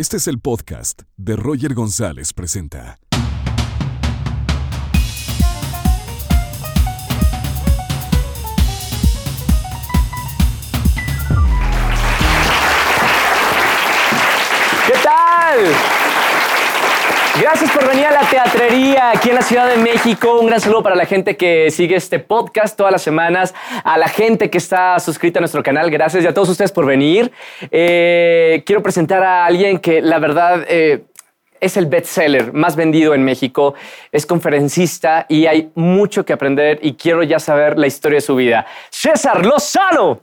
Este es el podcast de Roger González Presenta. Gracias por venir a la teatrería aquí en la Ciudad de México. Un gran saludo para la gente que sigue este podcast todas las semanas, a la gente que está suscrita a nuestro canal. Gracias y a todos ustedes por venir. Eh, quiero presentar a alguien que la verdad eh, es el bestseller más vendido en México. Es conferencista y hay mucho que aprender y quiero ya saber la historia de su vida. César Lozano.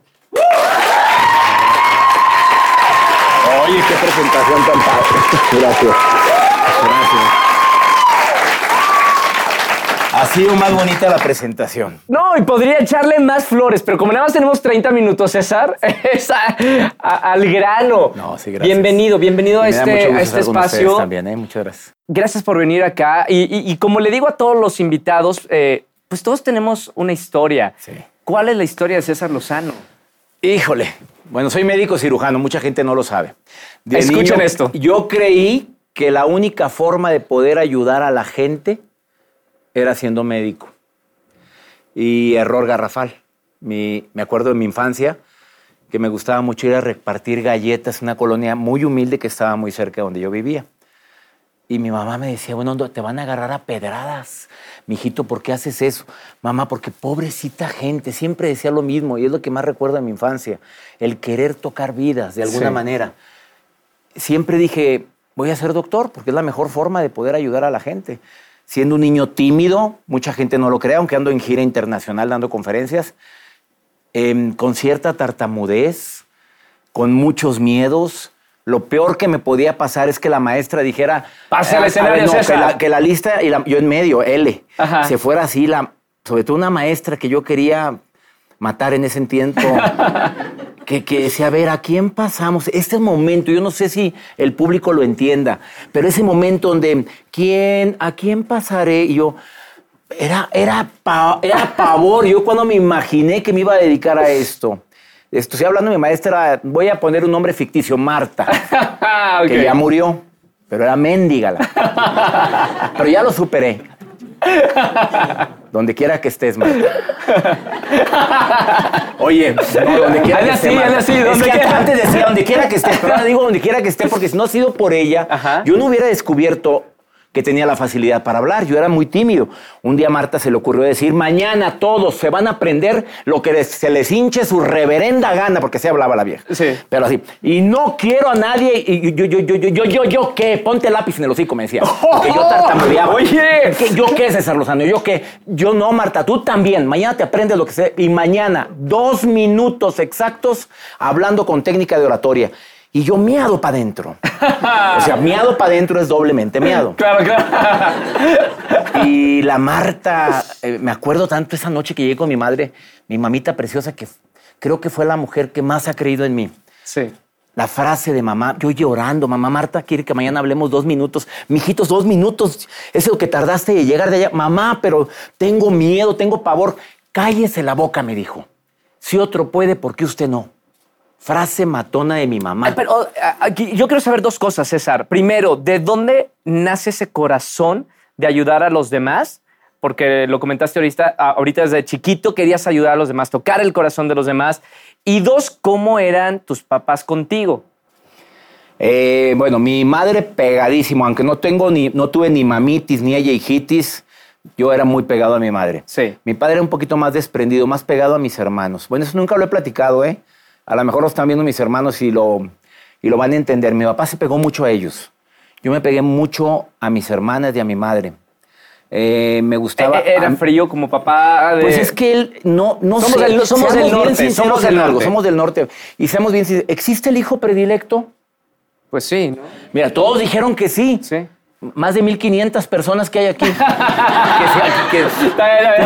Oye, qué presentación tan padre. Gracias. Gracias. Ha sido más bonita la presentación. No, y podría echarle más flores, pero como nada más tenemos 30 minutos, César, es a- a- al grano. No, sí, gracias. Bienvenido, bienvenido a este, a este espacio. También, ¿eh? Muchas gracias. Gracias por venir acá. Y, y- y como le digo a todos los invitados, eh, pues todos tenemos una historia. Sí. ¿Cuál es la historia de César Lozano? Híjole. Bueno, soy médico cirujano, mucha gente no lo sabe. De Escuchen esto. Yo creí que la única forma de poder ayudar a la gente era siendo médico. Y error garrafal. Mi- me acuerdo de mi infancia que me gustaba mucho ir a repartir galletas en una colonia muy humilde que estaba muy cerca de donde yo vivía. Y mi mamá me decía, bueno, no, te van a agarrar a pedradas. Mijito, ¿por qué haces eso? Mamá, porque pobrecita gente, siempre decía lo mismo y es lo que más recuerdo de mi infancia, el querer tocar vidas de alguna Sí. manera. Siempre dije, voy a ser doctor porque es la mejor forma de poder ayudar a la gente. Siendo un niño tímido, mucha gente no lo cree, aunque ando en gira internacional dando conferencias, em, con cierta tartamudez, con muchos miedos. Lo peor que me podía pasar es que la maestra dijera... Pase al "Ah, a escenario, no, que, César". la, que la lista, y la- yo en medio, L, Ajá. se fuera así, la, sobre todo una maestra que yo quería matar en ese tiempo, que, que decía, a ver, ¿a quién pasamos? Este momento, yo no sé si el público lo entienda, pero ese momento donde, ¿quién, ¿a quién pasaré? Y yo, era, era, pa- era pavor. Yo cuando me imaginé que me iba a dedicar a esto, estoy hablando de mi maestra, voy a poner un nombre ficticio, Marta, Ok. que ya murió, pero era mendigala. pero ya lo superé. Donde quiera que estés, Marta. Oye, no, donde quiera que así, esté, Marta. hazle así, Es donde que quiera. antes decía donde quiera que estés, pero ahora digo donde quiera que esté, porque si no ha sido por ella, Ajá. yo no hubiera descubierto que tenía la facilidad para hablar. Yo era muy tímido. Un día a Marta se le ocurrió decir, mañana todos se van a aprender lo que les- se les hinche su reverenda gana, porque se hablaba la vieja. Sí. Pero así. Y no quiero a nadie, y yo, yo, yo, yo, yo, yo, yo, ¿qué? Ponte el lápiz en el hocico, me decía. Porque yo tartamudeaba. Oye. ¿Qué- ¿Yo qué, César Lozano? ¿Yo qué? Yo no, Marta, tú también. Mañana te aprendes lo que sé. Y mañana, dos minutos exactos hablando con técnica de oratoria. Y yo miado para adentro. O sea, miado para adentro es doblemente miado. Claro, claro. Y la Marta, eh, me acuerdo tanto esa noche que llegué con mi madre, mi mamita preciosa, que creo que fue la mujer que más ha creído en mí. Sí. La frase de mamá, yo llorando, mamá Marta quiere que mañana hablemos dos minutos. Mijitos, dos minutos, es lo que tardaste de llegar de allá. Mamá, pero tengo miedo, tengo pavor. Cállese la boca, me dijo. Si otro puede, ¿por qué usted no? Frase matona de mi mamá. Pero aquí, yo quiero saber dos cosas, César. Primero, ¿de dónde nace ese corazón de ayudar a los demás? Porque lo comentaste ahorita, ah, ahorita desde chiquito querías ayudar a los demás, tocar el corazón de los demás. Y dos, ¿cómo eran tus papás contigo? Eh, bueno, mi madre pegadísimo, aunque no tengo ni, no tuve ni mamitis ni ella hijitis, yo era muy pegado a mi madre. Sí. Mi padre era un poquito más desprendido, más pegado a mis hermanos. Bueno, eso nunca lo he platicado, ¿eh? A lo mejor lo están viendo mis hermanos y lo, y lo van a entender. Mi papá se pegó mucho a ellos. Yo me pegué mucho a mis hermanas y a mi madre. Eh, me gustaba. Eh, Era a- frío como papá de... pues es que él no, no Somos sé. del- somos del norte, sinceros somos del norte. Somos del norte. Y seamos bien sinceros. ¿Existe el hijo predilecto? Pues sí, ¿no? Mira, todos dijeron que sí. Sí. Más de 1500 personas que hay aquí. que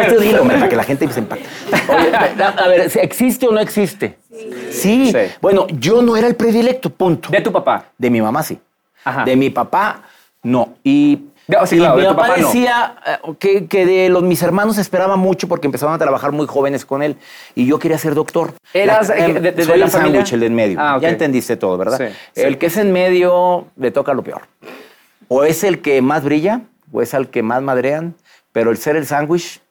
que- dilo, para que la gente se empate. Oye, a, ver, ¿existe o no existe? Sí. Sí. Bueno, yo no era el predilecto, punto. De tu papá. De mi mamá sí. Ajá. De mi papá no. Y claro, mi de papá, decía eh, que, que de los, mis hermanos esperaba mucho porque empezaban a trabajar muy jóvenes con él y yo quería ser doctor. ¿Eras, La- eh, de- de- soy de la el familia? sándwich, el de en medio. Ah. Ya entendiste todo, ¿verdad? Sí, sí. El que es en medio le toca lo peor. O es el que más brilla o es al que más madrean, pero el ser el sándwich,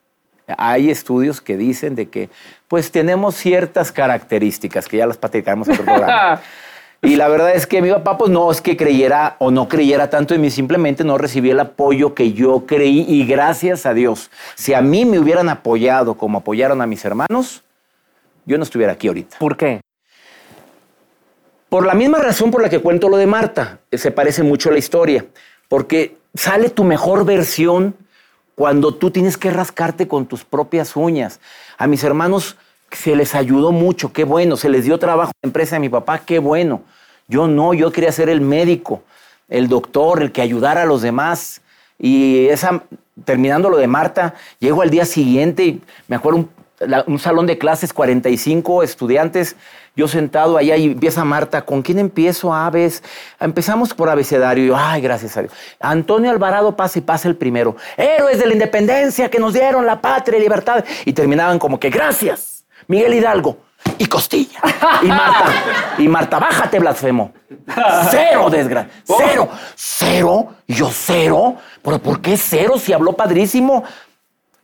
hay estudios que dicen de que pues tenemos ciertas características que ya las platicaremos en otro programa. Y la verdad es que mi papá, pues no es que creyera o no creyera tanto en mí, simplemente no recibí el apoyo que yo creí y gracias a Dios. Si a mí me hubieran apoyado como apoyaron a mis hermanos, yo no estuviera aquí ahorita. ¿Por qué? Por la misma razón por la que cuento lo de Marta, se parece mucho a la historia, porque sale tu mejor versión cuando tú tienes que rascarte con tus propias uñas. A mis hermanos se les ayudó mucho, qué bueno, se les dio trabajo en la empresa de mi papá, qué bueno. Yo no, yo quería ser el médico, el doctor, el que ayudara a los demás. Y esa, terminando lo de Marta, llego al día siguiente y me acuerdo un, un salón de clases, 45 estudiantes, yo sentado allá y empieza Marta, ¿con quién empiezo? Aves. Empezamos por abecedario. Y yo, ay, gracias a Dios. Antonio Alvarado pasa y pasa el primero. Héroes de la independencia que nos dieron la patria y libertad. Y terminaban como que, gracias, Miguel Hidalgo. Y Costilla. Y Marta. Y Marta, bájate, blasfemo. Cero, desgracia. Cero. Cero. Yo, cero. ¿Pero por qué cero si habló padrísimo?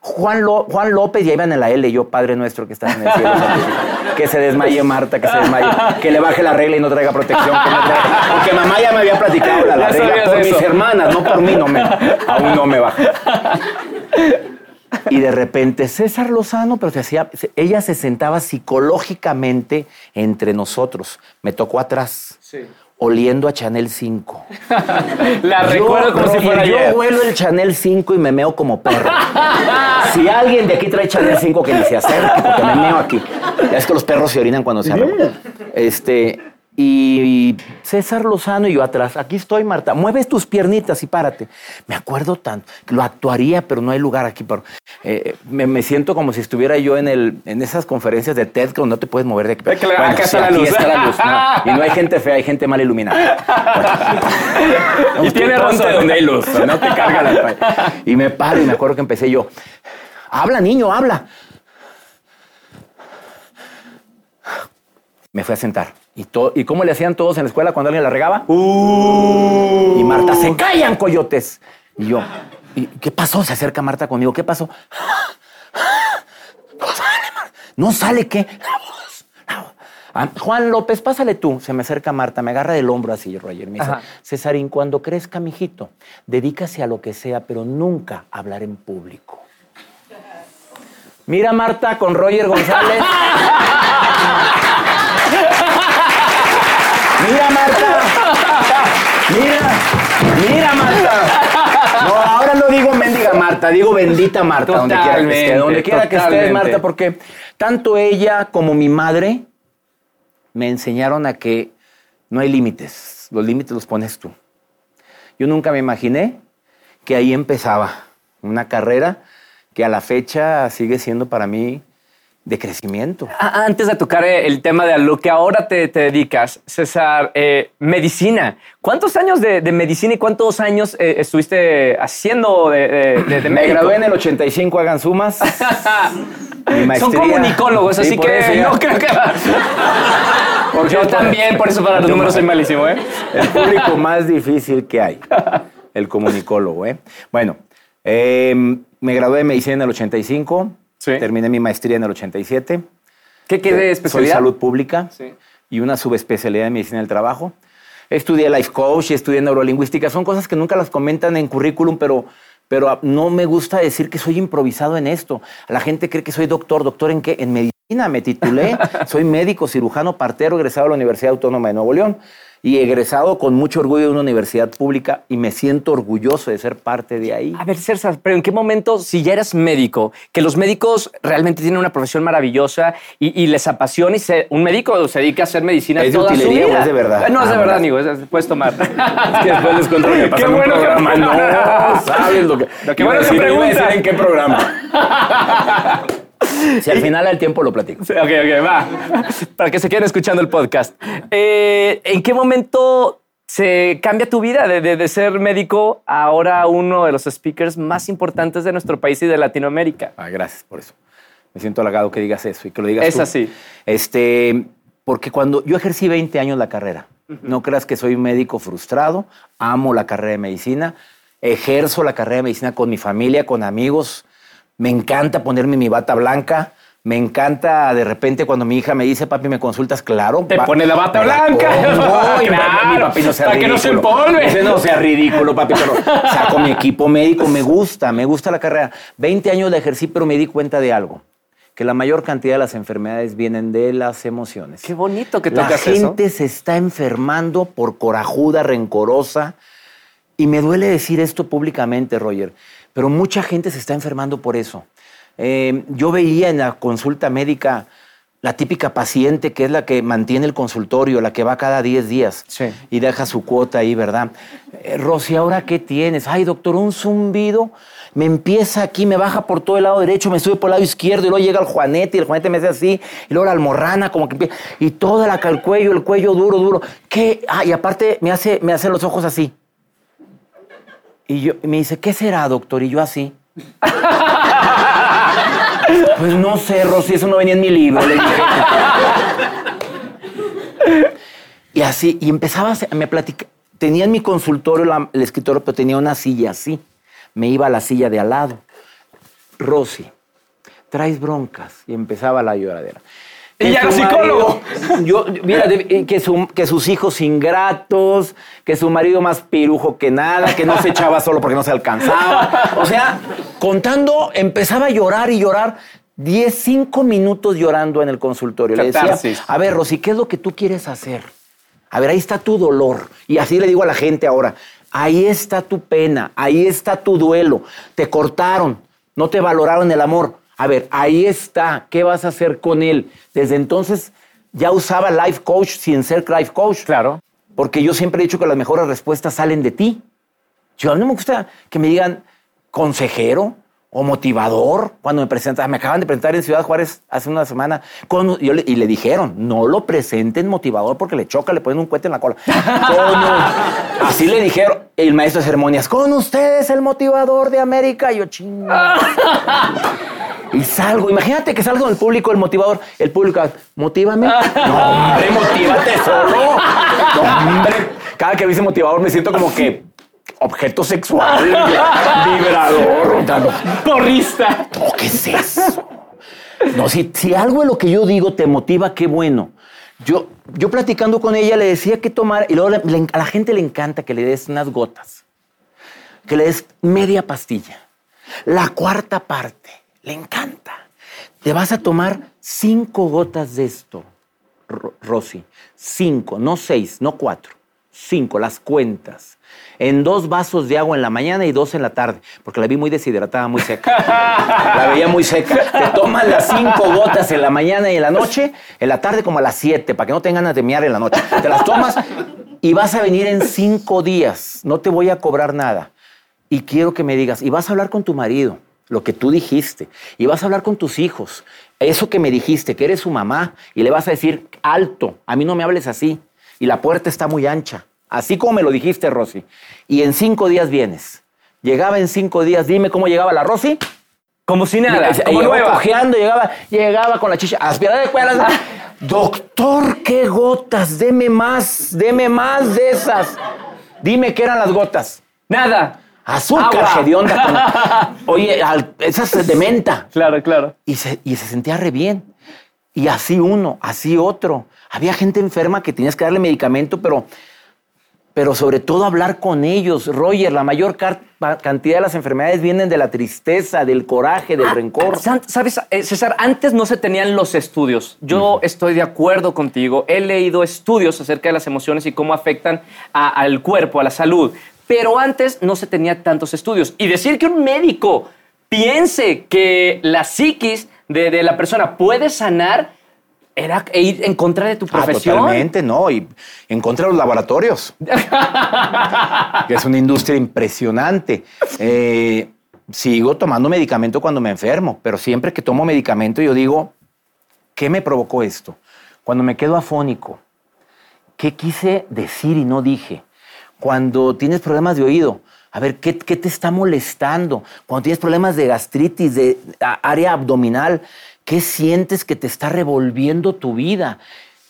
Juan, Lo- Juan López, ya iban en la L, yo, Padre nuestro que estás en el cielo. que se desmaye Marta, que se desmaye. Que le baje la regla y no traiga protección. que no traiga- Porque mamá ya me había platicado la, la regla por eso. mis hermanas, no por mí, no me, aún no me baja. Y de repente César Lozano, pero se hacía, ella se sentaba psicológicamente entre nosotros. Me tocó atrás, oliendo a Chanel 5. La recuerdo como si fuera yo ayer. huelo el Chanel 5 y me meo como perro. si alguien de aquí trae Chanel 5, que ni se acerque, porque me meo aquí. Ya es que los perros se orinan cuando se arreglan. Este, y César Lozano y yo atrás. Aquí estoy, Marta. Mueves tus piernitas y párate. Me acuerdo tanto. Lo actuaría, pero no hay lugar aquí. Pero, eh, me, me siento como si estuviera yo en, el, en esas conferencias de TED que no te puedes mover de aquí. Es que la- acá está la aquí luz. está la luz. no. y no hay gente fea, hay gente mal iluminada. Y tiene razón. donde hay luz, no te carga la. Y me paro y me acuerdo que empecé yo. Habla, niño, habla. Me fui a sentar. ¿Y, ¿Y cómo le hacían todos en la escuela cuando alguien la regaba? Y Marta, se callan, coyotes. Y yo, ¿y ¿qué pasó? Se acerca Marta conmigo. ¿Qué pasó? No sale, Marta. ¿No sale qué? La voz. la voz. Ah, Juan López, pásale tú. Se me acerca Marta, me agarra del hombro así, Roger. Me dice, Ajá. Cesarín, cuando crezca, mijito, dedícase a lo que sea, pero nunca a hablar en público. Mira, Marta, con Roger González. Mira, Marta. Mira, mira, Marta. No, ahora no digo mendiga Marta, digo bendita Marta, donde quiera que esté. Donde quiera que estés. Marta, porque tanto ella como mi madre me enseñaron a que no hay límites. Los límites los pones tú. Yo nunca me imaginé que ahí empezaba una carrera que a la fecha sigue siendo para mí de crecimiento. Antes de tocar eh, el tema de a lo que ahora te, te dedicas, César, eh, medicina. ¿Cuántos años de, de medicina y cuántos años eh, estuviste haciendo de, de, de- Me gradué en el 85, hagan sumas. Son comunicólogos, Sí, así que eso no creo que... Yo también, por eso para los números soy malísimo, ¿eh? El público más difícil que hay. El comunicólogo, ¿eh? Bueno, eh, me gradué de medicina en el 85. Sí. Terminé mi maestría en el 87. ¿Qué, qué de Soy especialidad? salud pública Sí. y una subespecialidad en medicina del trabajo. Estudié life coach, estudié neurolingüística. Son cosas que nunca las comentan en currículum, pero, pero no me gusta decir que soy improvisado en esto. La gente cree que soy doctor. ¿Doctor en qué? En medicina. Me titulé. soy médico, cirujano, partero, egresado de la Universidad Autónoma de Nuevo León y egresado con mucho orgullo de una universidad pública y me siento orgulloso de ser parte de ahí. A ver, César, pero ¿en qué momento, si ya eres médico, que los médicos realmente tienen una profesión maravillosa y, y les apasiona y se- un médico se dedica a hacer medicina ¿Es de toda su utilería o vida? es de verdad? No, es de Ah, verdad, verdad. amigo, es- es- puedes tomar. que después les lo que pasa Qué en un bueno que- programa. No, sabes lo que... Lo que bueno que decir, iba a pregunta. decir en qué programa. si al final al tiempo lo platico. Sí, Ok, ok, va. Para que se queden escuchando el podcast. Eh, ¿En qué momento se cambia tu vida de, de- de ser médico a ahora uno de los speakers más importantes de nuestro país y de Latinoamérica. Ah, gracias por eso. Me siento halagado que digas eso y que lo digas Es tú. así. Este, porque cuando yo ejercí 20 años la carrera, no creas que soy un médico frustrado, amo la carrera de medicina, ejerzo la carrera de medicina con mi familia, con amigos, me encanta ponerme mi bata blanca. Me encanta de repente cuando mi hija me dice, papi, ¿me consultas? Claro. Te pone la bata blanca. pongo, y Claro, mi papi no sea para que no se ridículo. empolve. Ese no sea ridículo, papi, pero saco mi equipo médico, me gusta, me gusta la carrera. 20 años la ejercí, pero me di cuenta de algo, que la mayor cantidad de las enfermedades vienen de las emociones. Qué bonito que La tocas eso. gente se está enfermando por corajuda, rencorosa. Y me duele decir esto públicamente, Roger, pero mucha gente se está enfermando por eso. Eh, yo veía en la consulta médica la típica paciente que es la que mantiene el consultorio, la que va cada 10 días Sí. y deja su cuota ahí, ¿verdad? Eh, Rosy, ¿ahora qué tienes? Ay, doctor, un zumbido. Me empieza aquí, me baja por todo el lado derecho, me sube por el lado izquierdo y luego llega el juanete y el juanete me hace así y luego la almorrana como que empieza y toda la el cuello, el cuello duro, duro. ¿Qué? Ah, y aparte me hace, me hace los ojos así. Y yo, y me dice, ¿qué será, doctor? Y yo así. pues no sé, Rosy, eso no venía en mi libro. le dije. y así, y empezaba a me platicar. Tenía en mi consultorio la- el escritorio, pero tenía una silla así. Me iba a la silla de al lado. Rosy, traes broncas. Y empezaba la lloradera. Y ya era psicólogo. marido- yo, mira, eh, que, su- que sus hijos ingratos, que su marido más pirujo que nada, que no se echaba solo porque no se alcanzaba. O sea, contando, empezaba a llorar y llorar. 10, 5 minutos llorando en el consultorio. Le decía, a ver, Rosy, ¿qué es lo que tú quieres hacer? A ver, ahí está tu dolor. Y así le digo a la gente ahora, ahí está tu pena, ahí está tu duelo. Te cortaron, no te valoraron el amor. A ver, ahí está, ¿qué vas a hacer con él? Desde entonces ya usaba life coach sin ser life coach. Claro. Porque yo siempre he dicho que las mejores respuestas salen de ti. Yo a mí no me gusta que me digan consejero o motivador cuando me presentan. Me acaban de presentar en Ciudad Juárez hace una semana con- yo le- y le dijeron, no lo presenten motivador porque le choca, le ponen un cohete en la cola. Con- así le dijeron el maestro de ceremonias, con ustedes el motivador de América. Y yo, chinga. Y salgo, imagínate que salgo del público, el motivador, el público, motívame. No, hombre, motívate solo. No, hombre. Cada que dice motivador me siento como que objeto sexual, vibrador. Porrista. No, ¿qué es eso? No, si, si algo de lo que yo digo te motiva, qué bueno. Yo, yo platicando con ella le decía que tomar, y luego le- le- a la gente le encanta que le des unas gotas, que le des media pastilla, la cuarta parte, le encanta. Te vas a tomar cinco gotas de esto, Ro- Rosy. Cinco, no seis, no cuatro. Cinco, las cuentas. En dos vasos de agua en la mañana y dos en la tarde, porque la vi muy deshidratada, muy seca. La veía muy seca. Te tomas las cinco gotas en la mañana y en la noche, en la tarde como a las siete, para que no tengan ganas de mear en la noche. Te las tomas y vas a venir en cinco días. No te voy a cobrar nada. Y quiero que me digas, y vas a hablar con tu marido, lo que tú dijiste, y vas a hablar con tus hijos, eso que me dijiste, que eres su mamá, y le vas a decir, alto, a mí no me hables así, y la puerta está muy ancha, así como me lo dijiste, Rosy, y en cinco días vienes. Llegaba en cinco días, dime cómo llegaba la Rosy. Como si nada, Llegaba como nueva. cojeando, llegaba, llegaba con la chicha, aspirada de cuelas. Doctor, qué gotas, deme más, deme más de esas. Dime qué eran las gotas. Nada. Azúcar, hedionda. Oye, al- esas de menta. Claro, claro. Y se, y se sentía re bien. Y así uno, así otro. Había gente enferma que tenías que darle medicamento, pero, pero sobre todo hablar con ellos. Roger, la mayor cantidad de las enfermedades vienen de la tristeza, del coraje, del rencor. San- ¿Sabes, eh, César? Antes no se tenían los estudios. Yo estoy de acuerdo contigo. He leído estudios acerca de las emociones y cómo afectan a- al cuerpo, a la salud. Pero antes no se tenía tantos estudios. Y decir que un médico piense que la psiquis de, de la persona puede sanar era ir en contra de tu Ah, profesión. totalmente, no. Y en contra de los laboratorios. que es una industria impresionante. Eh, sigo tomando medicamento cuando me enfermo, pero siempre que tomo medicamento yo digo, ¿qué me provocó esto? Cuando me quedo afónico, ¿qué quise decir y no dije? Cuando tienes problemas de oído. A ver, ¿qué, te está molestando? Cuando tienes problemas de gastritis, de área abdominal, ¿qué sientes que te está revolviendo tu vida?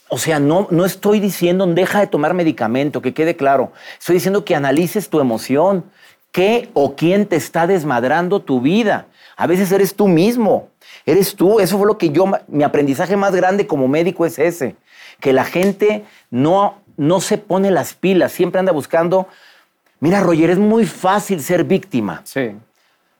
O sea, no, no estoy diciendo deja de tomar medicamento, que quede claro. Estoy diciendo que analices tu emoción. ¿Qué o quién te está desmadrando tu vida? A veces eres tú mismo. Eres tú. Eso fue lo que yo, mi aprendizaje más grande como médico es ese. Que la gente no, no se pone las pilas, siempre anda buscando. Mira, Roger, es muy fácil ser víctima Sí.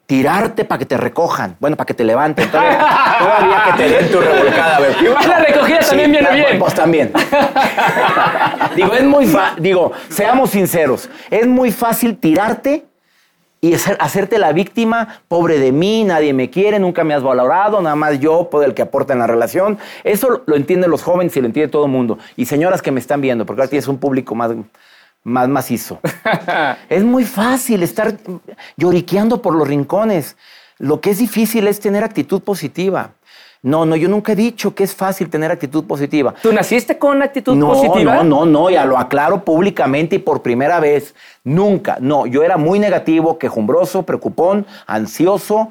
tirarte para que te recojan, bueno, para que te levanten, todavía, todavía que te den tu revolcada. Igual la recogida también viene bien. Pues también. digo, es muy fa- digo, seamos sinceros, es muy fácil tirarte y hacer- hacerte la víctima, pobre de mí, nadie me quiere, nunca me has valorado, nada más yo, puedo el que aporta en la relación. Eso lo entienden los jóvenes y lo entiende todo el mundo. Y señoras que me están viendo, porque ahora tienes un público más, más macizo. es muy fácil estar lloriqueando por los rincones. Lo que es difícil es tener actitud positiva. No, no, yo nunca he dicho que es fácil tener actitud positiva. ¿Tú naciste con actitud No, positiva? no, no, no, ya lo aclaro públicamente y por primera vez. Nunca, no, yo era muy negativo, quejumbroso, preocupón, ansioso.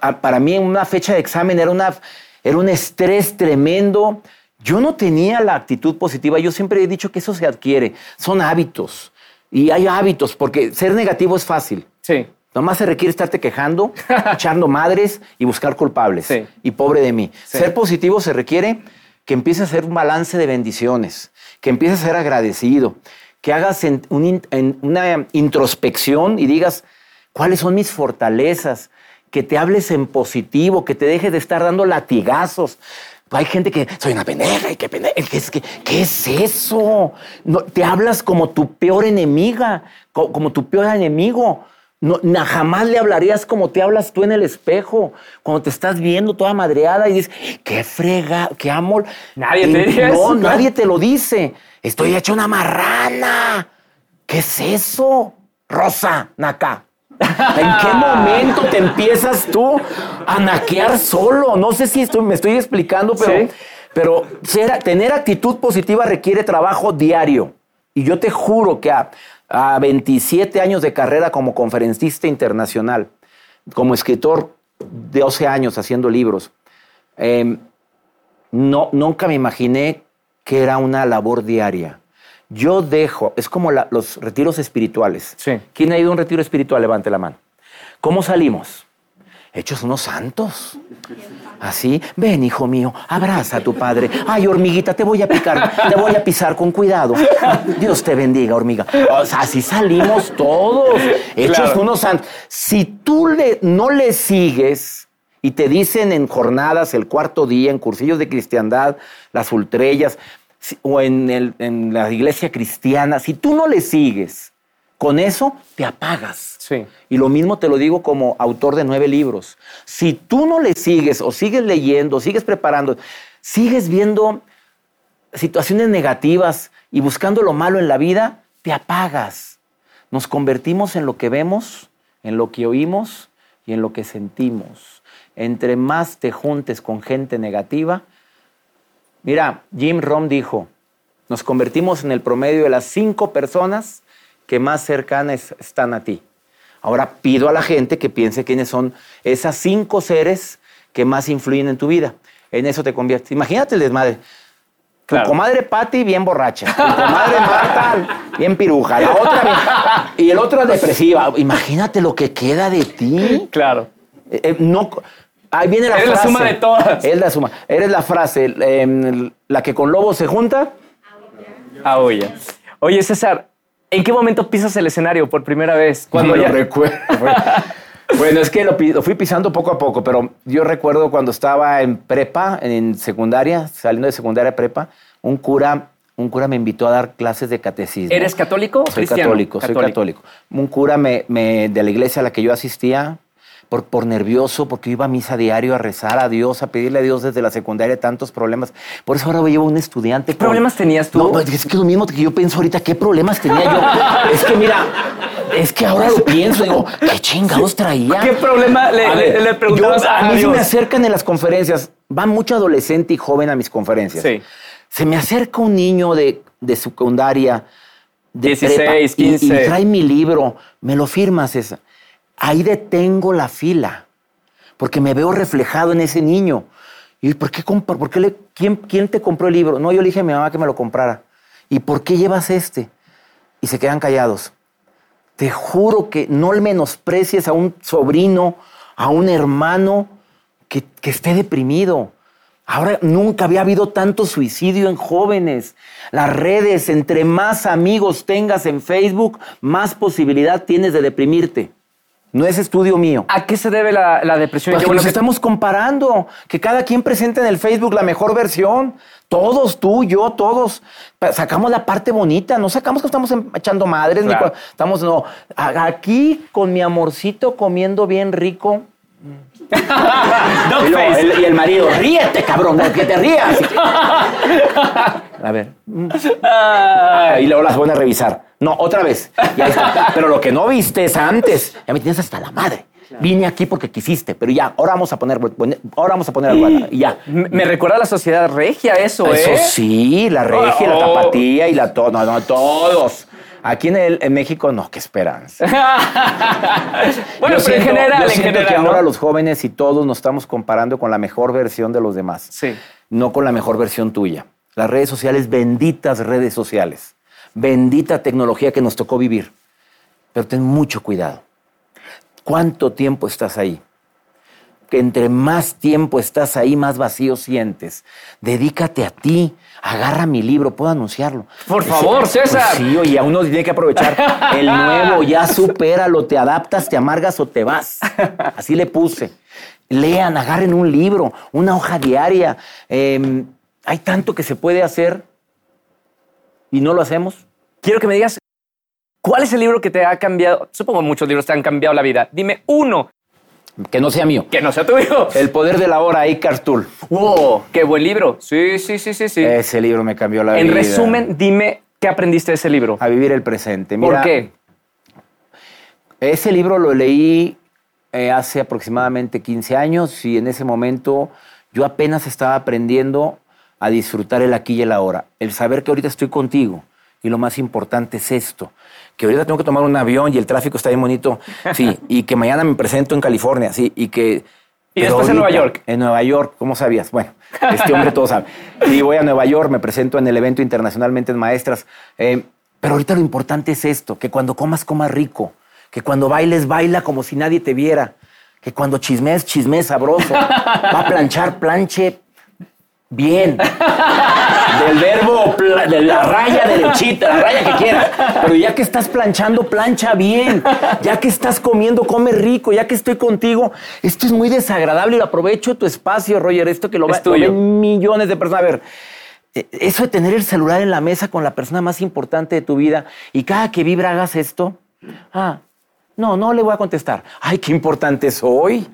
Ah, Para mí en una fecha de examen era, una, era un estrés tremendo. Yo no tenía la actitud positiva, yo siempre he dicho que eso se adquiere, son hábitos. Y hay hábitos, porque ser negativo es fácil. Sí. Nomás se requiere estarte quejando, echando madres y buscar culpables. Sí. Y pobre de mí. Sí. Ser positivo se requiere que empieces a hacer un balance de bendiciones, que empieces a ser agradecido, que hagas en- un in- en una introspección y digas cuáles son mis fortalezas, que te hables en positivo, que te dejes de estar dando latigazos. Hay gente que soy una pendeja y qué pendeja. ¿Qué es, qué, qué es eso? No, te hablas como tu peor enemiga, co- como tu peor enemigo. No, na- jamás le hablarías como te hablas tú en el espejo, cuando te estás viendo toda madreada y dices, qué frega, qué amor. Nadie te diría No, eso, claro. nadie te lo dice. Estoy hecho una marrana. ¿Qué es eso? Rosa, Naka. ¿En qué momento te empiezas tú a naquear solo? No sé si estoy- me estoy explicando, pero, Sí. pero ser- tener actitud positiva requiere trabajo diario. Y yo te juro que a, a 27 años de carrera como conferencista internacional, como escritor, 12 años haciendo libros, eh, no, nunca me imaginé que era una labor diaria. Yo dejo, es como la- los retiros espirituales. Sí. ¿Quién ha ido a un retiro espiritual? Levante la mano. ¿Cómo salimos? Hechos unos santos. Así, ven, hijo mío, abraza a tu padre. Ay, hormiguita, te voy a picar, te voy a pisar con cuidado. Dios te bendiga, hormiga. O sea, así salimos todos, hechos Claro. unos santos. Si tú le, no le sigues y te dicen en jornadas, el cuarto día, en cursillos de cristiandad, las ultrellas, o en, el- en la iglesia cristiana, si tú no le sigues, con eso te apagas. Sí. Y lo mismo te lo digo como autor de nueve libros. Si tú no le sigues o sigues leyendo, sigues preparando, sigues viendo situaciones negativas y buscando lo malo en la vida, te apagas. Nos convertimos en lo que vemos, en lo que oímos y en lo que sentimos. Entre más te juntes con gente negativa, mira, Jim Rom dijo, nos convertimos en el promedio de las cinco personas que más cercanas están a ti. Ahora pido a la gente que piense quiénes son esas cinco seres que más influyen en tu vida. En eso te conviertes. Imagínate el desmadre. Claro. Tu comadre Patti bien borracha. Tu comadre Marta bien piruja. La otra bien- Y el otro depresiva. Imagínate lo que queda de ti. Claro. Eh, eh, no, ahí viene la Eres la frase. suma de todas. Es la suma. Eres la frase. eh, la que con lobos se junta. Ah, oye. Oye, César, ¿en qué momento pisas el escenario por primera vez? Cuando ya... lo recuerdo. bueno, es que lo, fui pisando poco a poco, pero yo recuerdo cuando estaba en prepa, en secundaria, saliendo de secundaria a prepa, un cura, un cura me invitó a dar clases de catecismo. ¿Eres católico Soy cristiano? católico, soy católico. Un cura me, me- de la iglesia a la que yo asistía, por, por nervioso, porque iba a misa diario a rezar a Dios, a pedirle a Dios desde la secundaria tantos problemas. Por eso ahora llevo un estudiante. ¿Qué problemas tenías tú? No, pues es que lo mismo que yo pienso ahorita, ¿qué problemas tenía yo? es que mira, es que ahora lo pienso, digo, ¿qué chingados traía? ¿Qué problema le, A le- le preguntabas yo- a, a mí se Dios? me acercan en las conferencias, va mucho adolescente y joven a mis conferencias. Sí. Se me acerca un niño de, de secundaria de 16, prepa, y- 15. Y, trae mi libro, me lo firmas esa. Ahí detengo la fila, porque me veo reflejado en ese niño. ¿Y por qué, por qué le, quién, quién te compró el libro? No, yo le dije a mi mamá que me lo comprara. ¿Y por qué llevas este? Y se quedan callados. Te juro que no menosprecies a un sobrino, a un hermano que, que esté deprimido. Ahora nunca había habido tanto suicidio en jóvenes. Las redes, entre más amigos tengas en Facebook, más posibilidad tienes de deprimirte. No es estudio mío. ¿A qué se debe la, la depresión? Pues que nos que- estamos comparando, que cada quien presenta en el Facebook la mejor versión. Todos, tú, yo, todos. Sacamos la parte bonita, no sacamos que estamos em- echando madres, Claro. estamos, no. Aquí con mi amorcito comiendo bien rico. Y, luego el, y el marido, ríete, cabrón, que te rías. A ver. Y luego las van a revisar. No, otra vez. Y ahí está. Pero lo que no viste es antes. Ya me tienes hasta la madre. Vine aquí porque quisiste, pero ya, ahora vamos a poner, ahora vamos a poner algo ya. me me recuerda a la sociedad regia eso, Eso ¿eh? sí, la regia, la Oh. tapatía y la todo, no, no, todos. Aquí en, el- en México, no, qué esperanza. bueno, Yo pero en general, yo en siento general, que ¿no? ahora los jóvenes y todos nos estamos comparando con la mejor versión de los demás. Sí. No con la mejor versión tuya. Las redes sociales, benditas redes sociales. Bendita tecnología que nos tocó vivir. Pero ten mucho cuidado. ¿Cuánto tiempo estás ahí? Que entre más tiempo estás ahí, más vacío sientes. Dedícate a ti. Agarra mi libro, puedo anunciarlo. Por favor, pues César. sí, oye, a uno tiene que aprovechar el nuevo, ya supéralo, te adaptas, te amargas o te vas. Así le puse. Lean, agarren un libro, una hoja diaria. Eh, hay tanto que se puede hacer y no lo hacemos. Quiero que me digas, ¿cuál es el libro que te ha cambiado? Supongo muchos libros te han cambiado la vida. Dime uno Que no sea mío. que no sea tuyo. El poder de la hora, Icar Tool. ¡Wow! ¡Qué buen libro! Sí, sí, sí, sí, sí. Ese libro me cambió la en vida. resumen, dime qué aprendiste de ese libro. A vivir el presente. ¿Por Mira, qué? Ese libro lo leí eh, hace aproximadamente 15 años y en ese momento yo apenas estaba aprendiendo a disfrutar el aquí y el ahora. El saber que ahorita estoy contigo y lo más importante es esto, que ahorita tengo que tomar un avión y el tráfico está bien bonito, sí, y que mañana me presento en California, sí, y que... Y después en Nueva York. En Nueva York, ¿cómo sabías? Bueno, este hombre todo sabe. Y voy a Nueva York, me presento en el evento internacionalmente en Maestras. eh, pero ahorita lo importante es esto, que cuando comas, comas rico. Que cuando bailes, baila como si nadie te viera. Que cuando chismes, chismes sabroso. Va a planchar, planche bien. Del verbo, de la raya derechita, la raya que quieras. Pero ya que estás planchando, plancha bien. Ya que estás comiendo, come rico. Ya que estoy contigo, esto es muy desagradable y lo aprovecho tu espacio, Roger. Esto que lo, Es va- lo ven millones de personas. A ver, eh, eso de tener el celular en la mesa con la persona más importante de tu vida y cada que vibra hagas esto. Ah, no, no le voy a contestar. Ay, qué importante soy.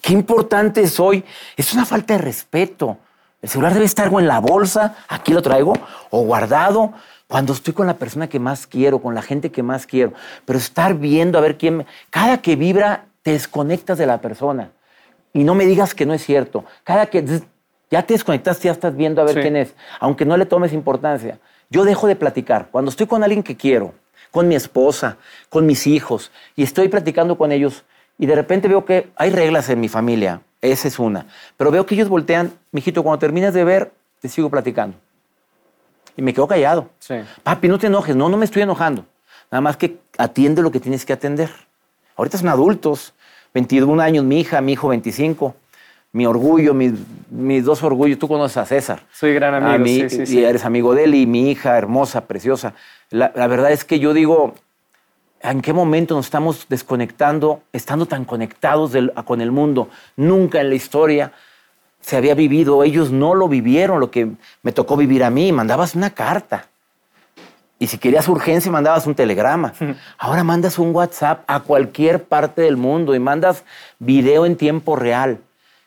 Qué importante soy. Es una falta de respeto. El celular debe estar o en la bolsa, aquí lo traigo, o guardado, cuando estoy con la persona que más quiero, con la gente que más quiero. Pero estar viendo a ver quién... me- Cada que vibra, te desconectas de la persona. Y no me digas que no es cierto. Cada que ya te desconectaste, ya estás viendo a ver Sí. quién es, aunque no le tomes importancia. Yo dejo de platicar. Cuando estoy con alguien que quiero, con mi esposa, con mis hijos, y estoy platicando con ellos, y de repente veo que hay reglas en mi familia, esa es una, pero veo que ellos voltean, mijito, cuando terminas de ver, te sigo platicando. Y me quedo callado. Sí. Papi, no te enojes. No, no me estoy enojando. Nada más que atiende lo que tienes que atender. Ahorita son adultos. 21 años mi hija, mi hijo 25. Mi orgullo, mis, mis dos orgullos. Tú conoces a César. Soy gran amigo, A mí, sí, sí, y eres amigo de él y mi hija hermosa, preciosa. La, la verdad es que yo digo, ¿en qué momento nos estamos desconectando, estando tan conectados del- con el mundo? Nunca en la historia se había vivido, ellos no lo vivieron, lo que me tocó vivir a mí. Mandabas una carta. Y si querías urgencia, mandabas un telegrama. Ahora mandas un WhatsApp a cualquier parte del mundo y mandas video en tiempo real.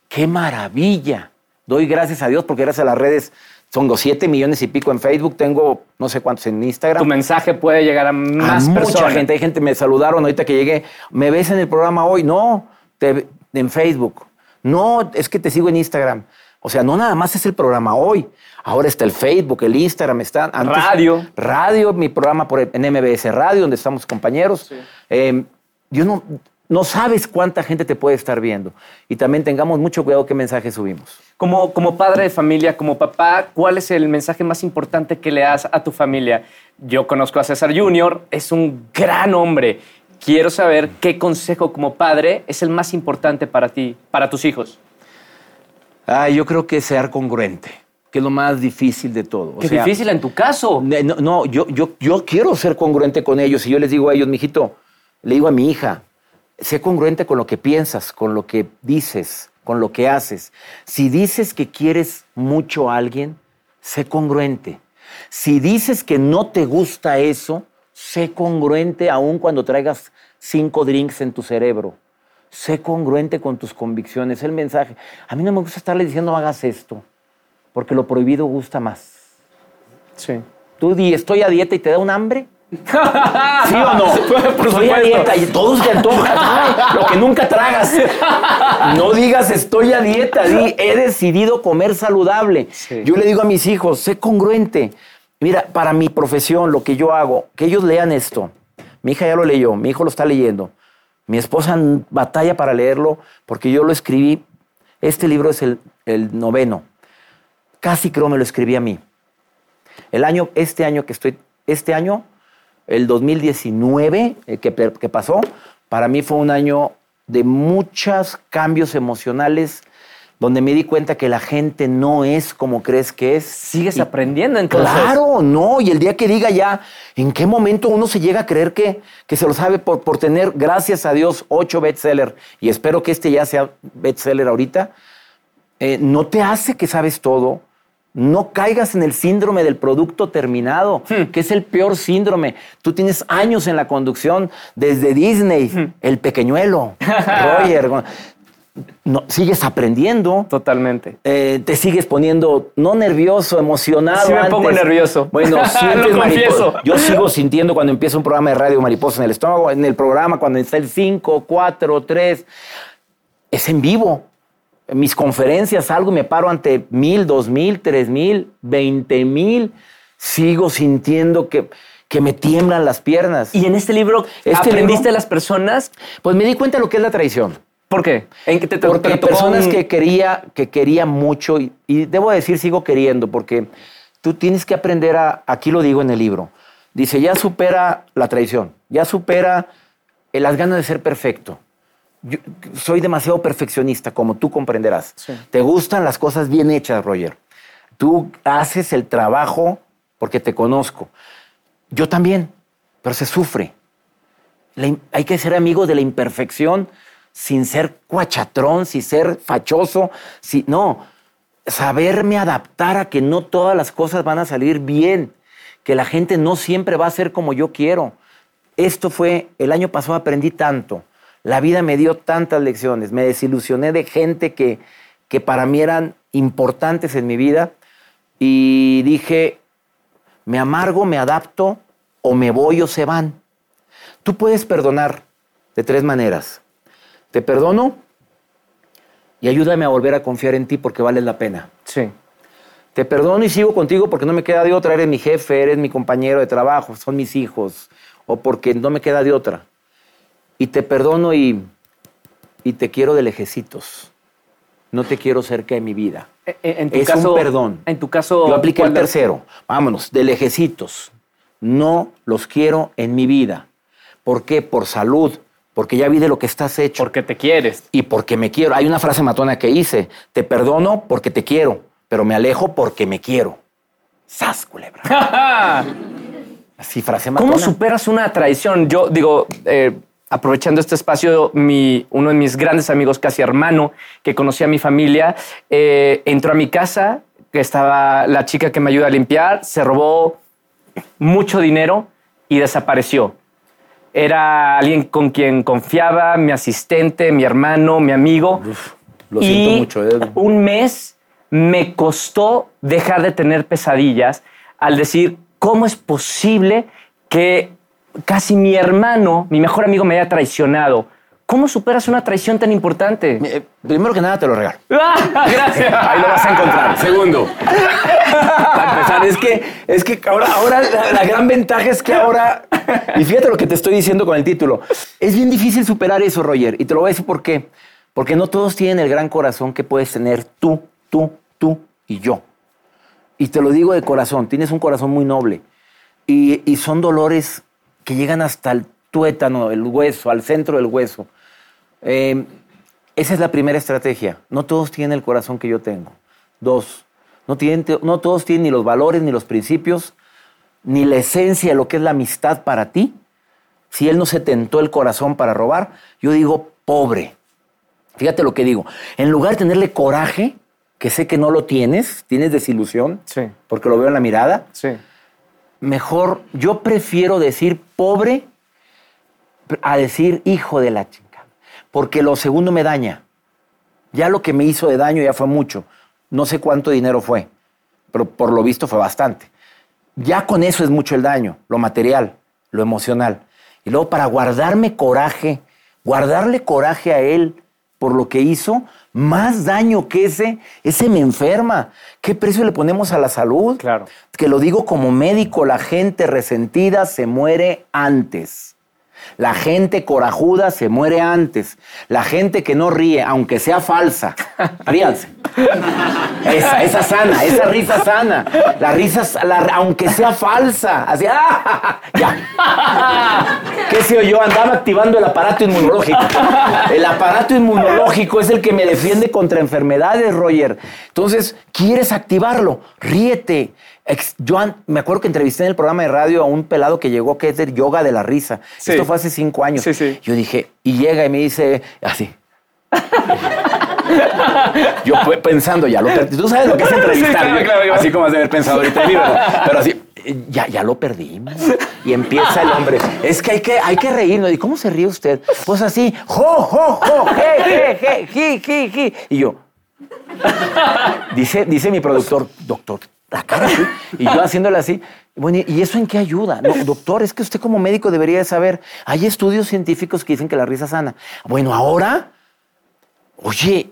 ¡Qué maravilla! Doy gracias a Dios porque gracias a las redes son los 7 millones y pico en Facebook, tengo no sé cuántos en Instagram. Tu mensaje puede llegar a más a mucha personas. gente. Hay gente me saludaron ahorita que llegué. ¿Me ves en el programa hoy? No, te- en Facebook. No, es que te sigo en Instagram. O sea, no nada más es el programa hoy. Ahora está el Facebook, el Instagram, está antes- Radio. Radio, mi programa por en MBS Radio, donde estamos compañeros. Eh, yo no, no sabes cuánta gente te puede estar viendo. Y también tengamos mucho cuidado qué mensaje subimos. Como, como padre de familia, como papá, ¿cuál es el mensaje más importante que le das a tu familia? Yo conozco a César Junior, es un gran hombre. Quiero saber qué consejo como padre es el más importante para ti, para tus hijos. Ah, yo creo que ser congruente, que es lo más difícil de todo. O Qué sea, difícil en tu caso. No, no, yo, yo, yo quiero ser congruente con ellos. Y yo les digo a ellos, mijito, le digo a mi hija, sé congruente con lo que piensas, con lo que dices, con lo que haces. Si dices que quieres mucho a alguien, sé congruente. Si dices que no te gusta eso, sé congruente aun cuando traigas cinco drinks en tu cerebro. Sé congruente con tus convicciones. El mensaje. A mí no me gusta estarle diciendo hagas esto, porque lo prohibido gusta más. Sí. Tú di, estoy a dieta y te da un hambre. ¿Sí o no? Por estoy a dieta y todos te antoja. Ay, lo que nunca tragas. No digas estoy a dieta, di he decidido comer saludable. Sí. Yo le digo a mis hijos, sé congruente. Mira, para mi profesión, lo que yo hago, que ellos lean esto. Mi hija ya lo leyó, mi hijo lo está leyendo. Mi esposa batalla para leerlo porque yo lo escribí. Este libro es el, el noveno. Casi creo me lo escribí a mí. El año, este año que estoy, este año, el 2019 eh, que, que pasó, para mí fue un año de muchos cambios emocionales donde me di cuenta que la gente no es como crees que es. Sigues Y- aprendiendo entonces. Claro, no. Y el día que diga ya, ¿en qué momento uno se llega a creer que, que se lo sabe por, por tener, gracias a Dios, ocho bestsellers? Y espero que este ya sea bestseller ahorita. eh, no te hace que sabes todo. No caigas en el síndrome del producto terminado, que es el peor síndrome. Tú tienes años en la conducción desde Disney, el pequeñuelo, Roger. No, sigues aprendiendo Totalmente. eh, te sigues poniendo no nervioso, emocionado. Sí me pongo antes. nervioso. Bueno, sientes confieso. Yo sigo sintiendo cuando empieza un programa de radio mariposa en el estómago, en el programa, cuando está el 5, 4, 3. Es en vivo. En mis conferencias salgo y me paro ante mil, dos mil, tres mil, veinte mil. Sigo sintiendo que, que me tiemblan las piernas. Y en este libro, Este ¿aprendiste libro- de las personas? pues me di cuenta de lo que es la traición. ¿Por qué? ¿En qué te te- Porque te tocó personas un- que quería, que quería mucho, y, y debo decir, sigo queriendo, porque tú tienes que aprender a, aquí lo digo en el libro, dice, ya supera la traición, ya supera las ganas de ser perfecto. Yo soy demasiado perfeccionista, como tú comprenderás. Sí. Te gustan las cosas bien hechas, Roger. Tú haces el trabajo porque te conozco. Yo también, pero se sufre. La hay que ser amigo de la imperfección sin ser cuachatrón, sin ser fachoso, si, no, saberme adaptar a que no todas las cosas van a salir bien, que la gente no siempre va a ser como yo quiero. Esto fue, el año pasado aprendí tanto, la vida me dio tantas lecciones, me desilusioné de gente que, que para mí eran importantes en mi vida y dije, me amargo, me adapto o me voy o se van. Tú puedes perdonar de tres maneras. Te perdono y ayúdame a volver a confiar en ti porque vales la pena. Sí. Te perdono y sigo contigo porque no me queda de otra. Eres mi jefe, eres mi compañero de trabajo, son mis hijos. O porque no me queda de otra. Y te perdono y, y te quiero de lejecitos. No te quiero cerca de mi vida. E- e- En tu Es un caso, perdón. En tu caso. Yo apliqué el ¿cuál de- tercero. Vámonos, de lejecitos. No los quiero en mi vida. ¿Por qué? Por salud. Porque ya vi de lo que estás hecho. Porque te quieres. y porque me quiero. Hay una frase matona que hice. Te perdono porque te quiero, pero me alejo porque me quiero. ¡Sas, culebra! Así, frase matona. ¿Cómo superas una traición? Yo digo, eh, aprovechando este espacio, mi, uno de mis grandes amigos, casi hermano, que conocía a mi familia, eh, entró a mi casa, que estaba la chica que me ayuda a limpiar, se robó mucho dinero y desapareció. Era alguien con quien confiaba, mi asistente, mi hermano, mi amigo. Lo siento Y mucho. eh. Un mes me costó dejar de tener pesadillas al decir, ¿cómo es posible que casi mi hermano, mi mejor amigo, me haya traicionado? ¿Cómo superas una traición tan importante? Eh, primero que nada te lo regalo. Gracias. Ahí lo vas a encontrar. Segundo. Para empezar, es que, es que ahora, ahora la, la gran ventaja es que ahora. Y fíjate lo que te estoy diciendo con el título. Es bien difícil superar eso, Roger. Y te lo voy a decir por qué. Porque no todos tienen el gran corazón que puedes tener tú, tú, tú y yo. Y te lo digo de corazón. Tienes un corazón muy noble. Y, y son dolores que llegan hasta el tuétano, el hueso, al centro del hueso. Eh, esa es la primera estrategia. No todos tienen el corazón que yo tengo. Dos, no, tienen, no todos tienen ni los valores, ni los principios, ni la esencia de lo que es la amistad para ti. Si él no se tentó el corazón para robar, yo digo pobre. Fíjate lo que digo. En lugar de tenerle coraje, que sé que no lo tienes, tienes desilusión, Sí. porque lo veo en la mirada, Sí. Mejor yo prefiero decir pobre a decir hijo de la chica, porque lo segundo me daña. Ya lo que me hizo de daño ya fue mucho. No sé cuánto dinero fue, pero por lo visto fue bastante. Ya con eso es mucho el daño, lo material, lo emocional. Y luego para guardarme coraje, guardarle coraje a él por lo que hizo, más daño que ese, ese me enferma. ¿Qué precio le ponemos a la salud? Claro. Que lo digo como médico, la gente resentida se muere antes. La gente corajuda se muere antes. La gente que no ríe, aunque sea falsa, ríanse. Esa, esa sana, esa risa sana. La risa, la- aunque sea falsa. Así, ¡ah! ya. ¿Qué sé yo? Andaba activando el aparato inmunológico. El aparato inmunológico es el que me defiende contra enfermedades, Roger. Entonces, ¿quieres activarlo? Ríete. Ex- Yo me acuerdo que entrevisté en el programa de radio a un pelado que llegó que es del yoga de la risa. Sí. Esto fue hace cinco años. Sí, sí. Yo dije, y llega y me dice así. Yo pues, pensando, ya lo perdí. Tú sabes lo que es entrevistar. Sí, claro, ¿no? claro, claro. Así como has de haber pensado ahorita ¿verdad? Pero así, ya, ya lo perdimos. Y empieza el hombre. Es que hay que, hay que reírnos. ¿Y cómo se ríe usted? Pues así, jo, jo, jo, je, je, je, ji, ji, ji. Y yo, dice, dice mi productor, doctor, la cara así. Y yo haciéndole así. Bueno, ¿y eso en qué ayuda? No, doctor, es que usted como médico debería de saber. Hay estudios científicos que dicen que la risa sana. Bueno, ahora, oye,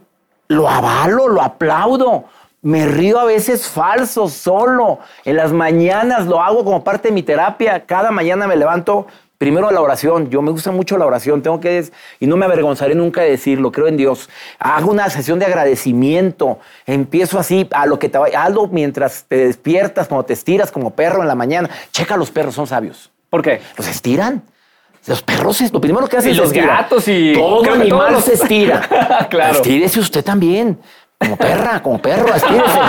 lo avalo, lo aplaudo. Me río a veces falso, solo. En las mañanas lo hago como parte de mi terapia. Cada mañana me levanto primero la oración. Yo me gusta mucho la oración. Tengo que y no me avergonzaré nunca de decirlo. Creo en Dios. Hago una sesión de agradecimiento. Empiezo así a lo que te vaya. Hazlo mientras te despiertas, cuando te estiras como perro en la mañana. Checa, los perros son sabios. ¿Por qué? Los estiran. Los perros es lo primero que hacen Y es los estirar. gatos y- todo animal se estira. Claro. Estírese usted también. Como perra, como perro, estírese.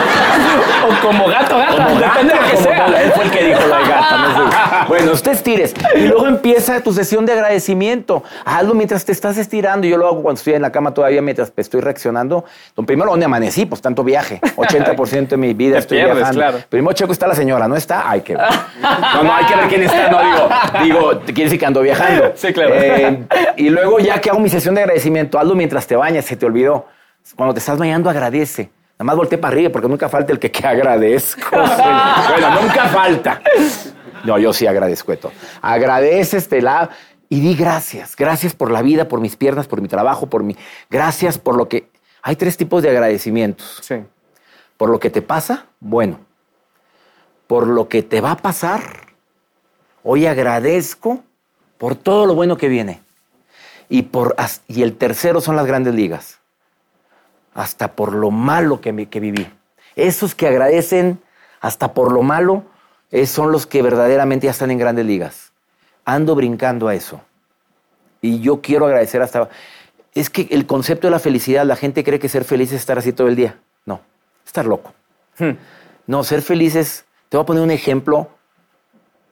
O como gato, gata. Como gata, depende de lo que sea. gata. Él fue el que dijo la gata, no fui. Bueno, usted estires. Y luego empieza tu sesión de agradecimiento. Hazlo mientras te estás estirando. Yo lo hago cuando estoy en la cama todavía, mientras estoy reaccionando. Don, Primero, donde amanecí? Pues tanto viaje. 80% de mi vida Te estoy pierdes, viajando. claro. Primero checo, está la señora, ¿no está? Hay que ver. No, no, hay que ver quién está. No, digo, digo, quiere decir que ando viajando. Sí, claro. Eh, y luego ya que hago mi sesión de agradecimiento, hazlo mientras te bañas, se te olvidó. Cuando te estás bañando, agradece. Nada más volteé para arriba porque nunca falta el que, que agradezco. bueno, nunca falta. No, yo sí agradezco de todo. Agradeces, te la... Y di gracias. Gracias por la vida, por mis piernas, por mi trabajo, por mi... Gracias por lo que... Hay tres tipos de agradecimientos. Sí. Por lo que te pasa, bueno. Por lo que te va a pasar, hoy agradezco por todo lo bueno que viene. Y, por, y el tercero son las grandes ligas. Hasta por lo malo que, me- que viví. Esos que agradecen hasta por lo malo eh, son los que verdaderamente ya están en grandes ligas. Ando brincando a eso. Y yo quiero agradecer hasta... Es que el concepto de la felicidad, la gente cree que ser feliz es estar así todo el día. No, estar loco. No, ser feliz es... Te voy a poner un ejemplo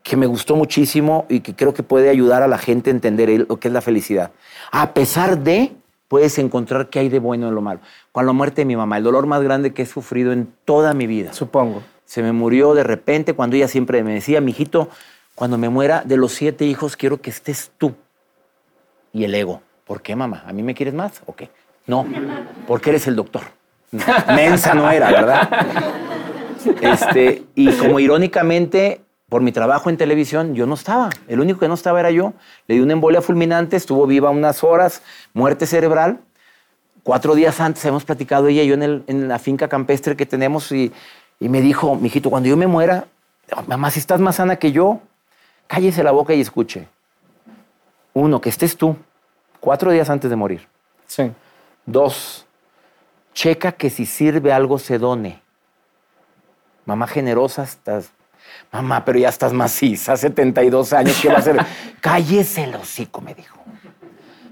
que me gustó muchísimo y que creo que puede ayudar a la gente a entender lo que es la felicidad. A pesar de, puedes encontrar qué hay de bueno en lo malo. Con la muerte de mi mamá, el dolor más grande que he sufrido en toda mi vida. Supongo. Se me murió de repente cuando ella siempre me decía, mijito, cuando me muera de los siete hijos quiero que estés tú. Y el ego, ¿por qué mamá? ¿A mí me quieres más? ¿O qué? No, porque eres el doctor. Mensa no era, ¿verdad? Este, y como irónicamente, por mi trabajo en televisión, yo no estaba. El único que no estaba era yo. Le di una embolia fulminante, estuvo viva unas horas, muerte cerebral. Cuatro días antes hemos platicado ella y yo en, el- en la finca campestre que tenemos y, y me dijo, mijito, cuando yo me muera, mamá, si estás más sana que yo, cállese la boca y escuche. Uno, que estés tú, cuatro días antes de morir. Sí. Dos, checa que si sirve algo se done. Mamá generosa, estás. Mamá, pero ya estás maciza, 72 años, ¿qué va a hacer? Cállese el hocico, me dijo.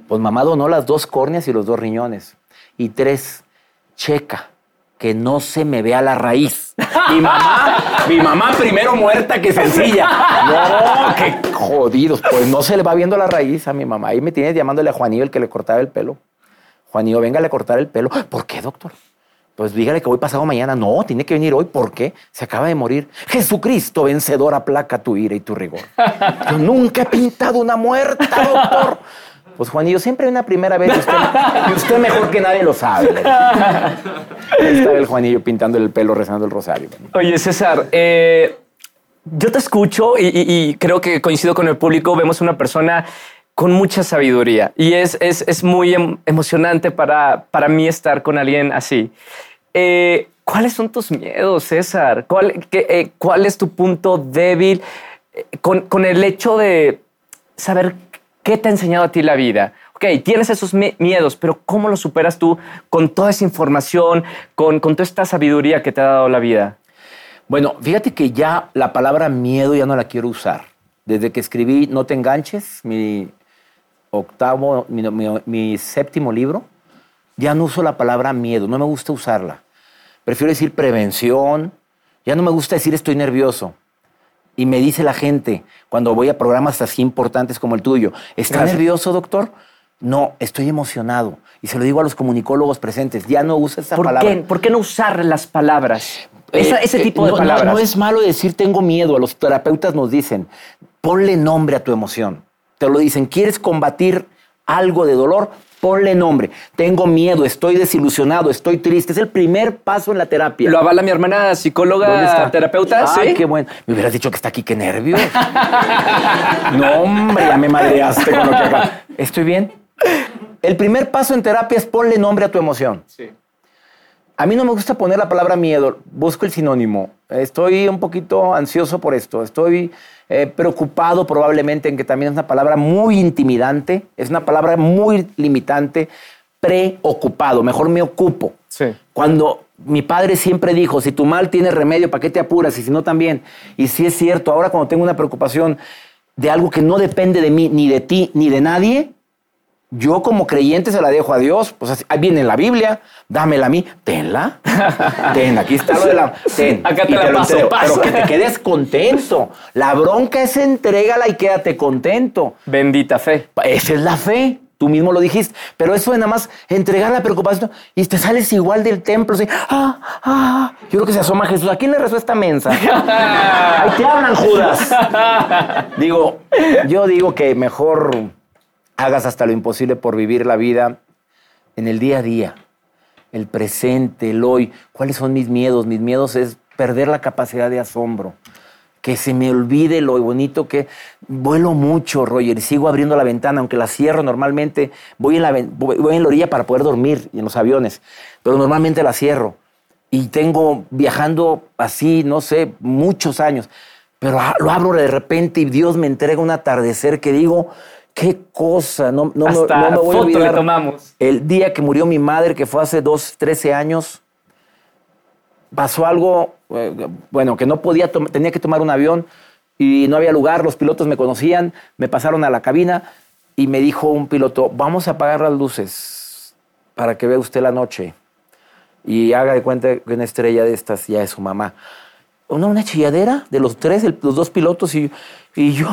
Pues mamá donó las dos córneas y los dos riñones. Y tres, checa que no se me vea la raíz. Mi mamá, mi mamá primero muerta que sencilla. No, qué jodidos. Pues no se le va viendo la raíz a mi mamá. Ahí me tienes llamándole a Juanillo, el que le cortaba el pelo. Juanillo, venga a cortar el pelo. ¿Por qué, doctor? Pues dígale que voy pasado mañana. No, tiene que venir hoy. ¿Por qué? Se acaba de morir. Jesucristo, vencedor, aplaca tu ira y tu rigor. Yo nunca he pintado una muerta, doctor. Pues Juanillo, siempre una primera vez y usted, y usted mejor que nadie lo sabe. Ahí estaba el Juanillo pintando el pelo, rezando el rosario. Oye, César, eh, yo te escucho y, y- y creo que coincido con el público. Vemos una persona con mucha sabiduría y es, es, es muy em- emocionante para, para mí estar con alguien así. Eh, ¿Cuáles son tus miedos, César? ¿Cuál, qué, eh, cuál es tu punto débil eh, con, con el hecho de saber qué te ha enseñado a ti la vida? Ok, tienes esos mi- miedos, pero ¿cómo los superas tú con toda esa información, con, con toda esta sabiduría que te ha dado la vida? Bueno, fíjate que ya la palabra miedo ya no la quiero usar. Desde que escribí No te enganches, mi octavo, mi, mi- mi séptimo libro, ya no uso la palabra miedo, no me gusta usarla. Prefiero decir prevención, ya no me gusta decir estoy nervioso. Y me dice la gente, cuando voy a programas así importantes como el tuyo, ¿está Gracias. nervioso, doctor? No, estoy emocionado. Y se lo digo a los comunicólogos presentes, ya no usa esa ¿Por palabra. qué? ¿Por qué no usar las palabras? Eh, ese eh, tipo de no, no, palabras. No, es malo decir tengo miedo. A los terapeutas nos dicen, ponle nombre a tu emoción. Te lo dicen, ¿quieres combatir algo de dolor? Ponle nombre. Tengo miedo, estoy desilusionado, estoy triste. Es el primer paso en la terapia. Lo avala mi hermana psicóloga, ¿Dónde está? terapeuta. Ay, sí. qué bueno. Me hubieras dicho que está aquí, qué nervios. no, hombre, ya me madreaste con lo que acá. ¿Estoy bien? El primer paso en terapia es ponle nombre a tu emoción. Sí. A mí no me gusta poner la palabra miedo, busco el sinónimo. Estoy un poquito ansioso por esto, estoy eh, preocupado probablemente en que también es una palabra muy intimidante, es una palabra muy limitante, preocupado, mejor me ocupo. Sí. Cuando mi padre siempre dijo, si tu mal tiene remedio, ¿para qué te apuras? Y si no, también. Y si es cierto, ahora cuando tengo una preocupación de algo que no depende de mí, ni de ti, ni de nadie, yo como creyente se la dejo a Dios. Pues así- ahí viene en la Biblia, dámela a mí, tenla. Ten, aquí está lo de la. Ten. Acá te y la lo paso, entrego. paso. Pero que te quedes contento. La bronca es entrégala y quédate contento. Bendita fe. Esa es la fe. Tú mismo lo dijiste. Pero eso de nada más entregar la preocupación y te sales igual del templo. Así, ah, ah. Yo creo que se asoma Jesús. ¿A quién le rezó esta mensa? Ahí te hablan, Judas. Digo, yo digo que mejor hagas hasta lo imposible por vivir la vida en el día a día, el presente, el hoy. ¿Cuáles son mis miedos? Mis miedos es perder la capacidad de asombro. Que se me olvide lo bonito que vuelo mucho, Roger, y sigo abriendo la ventana, aunque la cierro normalmente. Voy en la, voy en la orilla para poder dormir y en los aviones, pero normalmente la cierro. Y tengo viajando así, no sé, muchos años. Pero ah, lo abro de repente y Dios me entrega un atardecer que digo, qué cosa, no, no, me- Hasta no me voy a le olvidar. tomamos. El día que murió mi madre, que fue hace dos, 13 años, pasó algo, eh, bueno, que no podía, tenía que tomar un avión y no había lugar, los pilotos me conocían, me pasaron a la cabina y me dijo un piloto, vamos a apagar las luces para que vea usted la noche y haga de cuenta que una estrella de estas ya es su mamá. Una, una chilladera de los tres, el- los dos pilotos y, y yo.